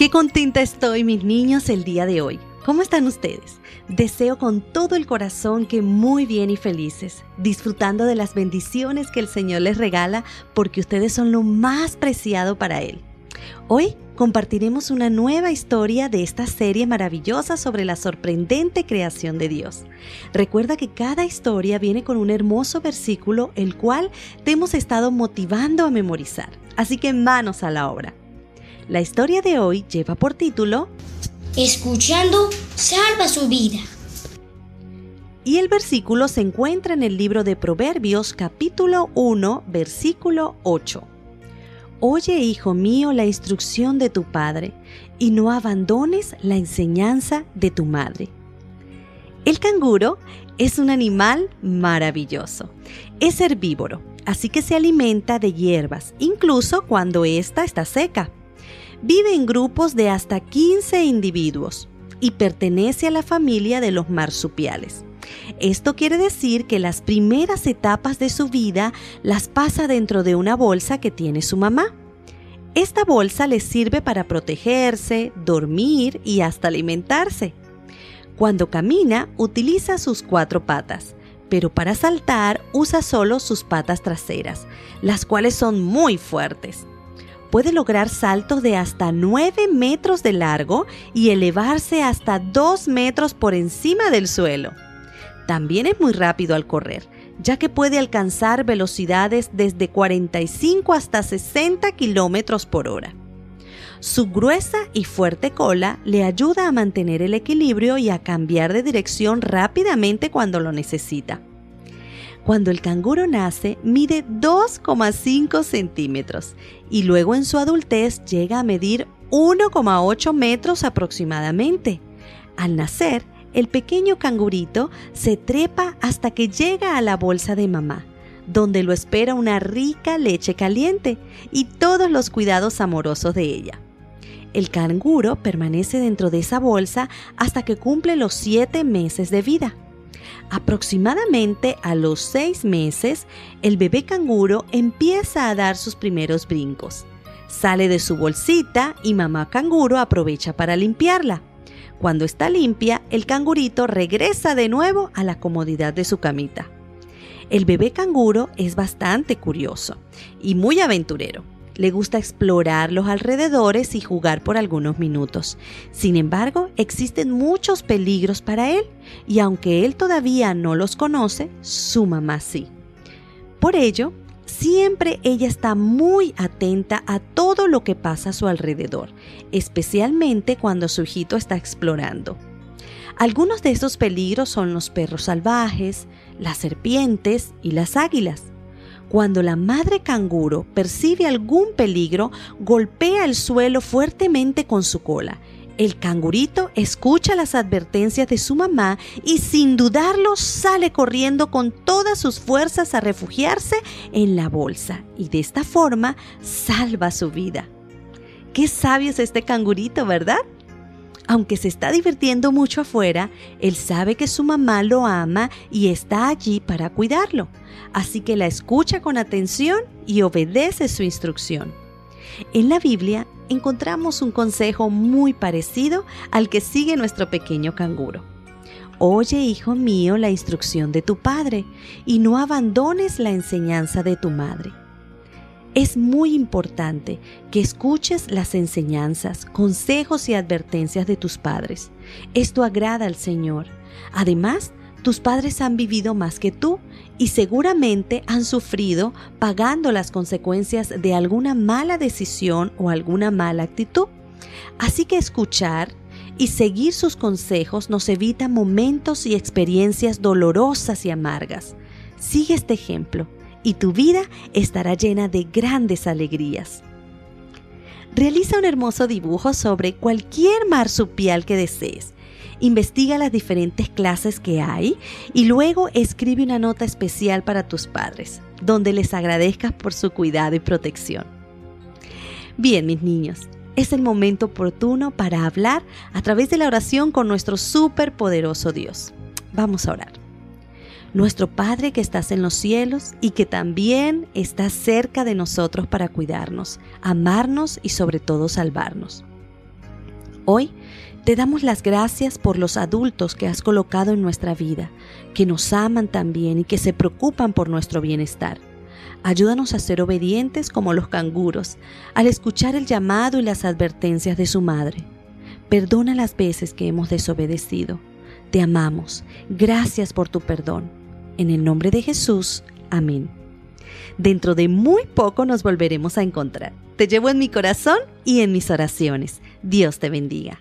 Qué contenta estoy, mis niños, el día de hoy. ¿Cómo están ustedes? Deseo con todo el corazón que muy bien y felices, disfrutando de las bendiciones que el Señor les regala porque ustedes son lo más preciado para Él. Hoy compartiremos una nueva historia de esta serie maravillosa sobre la sorprendente creación de Dios. Recuerda que cada historia viene con un hermoso versículo el cual te hemos estado motivando a memorizar. Así que manos a la obra. La historia de hoy lleva por título Escuchando salva su vida. Y el versículo se encuentra en el libro de Proverbios capítulo 1 versículo 8. Oye, hijo mío, la instrucción de tu padre, y no abandones la enseñanza de tu madre. El canguro es un animal maravilloso. Es herbívoro, así que se alimenta de hierbas, incluso cuando ésta está seca. Vive en grupos de hasta 15 individuos y pertenece a la familia de los marsupiales. Esto quiere decir que las primeras etapas de su vida las pasa dentro de una bolsa que tiene su mamá. Esta bolsa le sirve para protegerse, dormir y hasta alimentarse. Cuando camina utiliza sus cuatro patas, pero para saltar usa solo sus patas traseras, las cuales son muy fuertes puede lograr saltos de hasta 9 metros de largo y elevarse hasta 2 metros por encima del suelo. También es muy rápido al correr, ya que puede alcanzar velocidades desde 45 hasta 60 kilómetros por hora. Su gruesa y fuerte cola le ayuda a mantener el equilibrio y a cambiar de dirección rápidamente cuando lo necesita. Cuando el canguro nace, mide 2,5 centímetros y luego en su adultez llega a medir 1,8 metros aproximadamente. Al nacer, el pequeño cangurito se trepa hasta que llega a la bolsa de mamá, donde lo espera una rica leche caliente y todos los cuidados amorosos de ella. El canguro permanece dentro de esa bolsa hasta que cumple los 7 meses de vida. Aproximadamente a los seis meses, el bebé canguro empieza a dar sus primeros brincos. Sale de su bolsita y mamá canguro aprovecha para limpiarla. Cuando está limpia, el cangurito regresa de nuevo a la comodidad de su camita. El bebé canguro es bastante curioso y muy aventurero. Le gusta explorar los alrededores y jugar por algunos minutos. Sin embargo, existen muchos peligros para él y aunque él todavía no los conoce, su mamá sí. Por ello, siempre ella está muy atenta a todo lo que pasa a su alrededor, especialmente cuando su hijito está explorando. Algunos de esos peligros son los perros salvajes, las serpientes y las águilas. Cuando la madre canguro percibe algún peligro, golpea el suelo fuertemente con su cola. El cangurito escucha las advertencias de su mamá y sin dudarlo sale corriendo con todas sus fuerzas a refugiarse en la bolsa y de esta forma salva su vida. Qué sabio es este cangurito, ¿verdad? Aunque se está divirtiendo mucho afuera, él sabe que su mamá lo ama y está allí para cuidarlo. Así que la escucha con atención y obedece su instrucción. En la Biblia encontramos un consejo muy parecido al que sigue nuestro pequeño canguro. Oye, hijo mío, la instrucción de tu padre y no abandones la enseñanza de tu madre. Es muy importante que escuches las enseñanzas, consejos y advertencias de tus padres. Esto agrada al Señor. Además, tus padres han vivido más que tú y seguramente han sufrido pagando las consecuencias de alguna mala decisión o alguna mala actitud. Así que escuchar y seguir sus consejos nos evita momentos y experiencias dolorosas y amargas. Sigue este ejemplo y tu vida estará llena de grandes alegrías. Realiza un hermoso dibujo sobre cualquier marsupial que desees. Investiga las diferentes clases que hay y luego escribe una nota especial para tus padres, donde les agradezcas por su cuidado y protección. Bien, mis niños, es el momento oportuno para hablar a través de la oración con nuestro superpoderoso Dios. Vamos a orar nuestro Padre que estás en los cielos y que también está cerca de nosotros para cuidarnos, amarnos y sobre todo salvarnos. Hoy te damos las gracias por los adultos que has colocado en nuestra vida, que nos aman también y que se preocupan por nuestro bienestar. Ayúdanos a ser obedientes como los canguros, al escuchar el llamado y las advertencias de su madre. Perdona las veces que hemos desobedecido. Te amamos. Gracias por tu perdón. En el nombre de Jesús. Amén. Dentro de muy poco nos volveremos a encontrar. Te llevo en mi corazón y en mis oraciones. Dios te bendiga.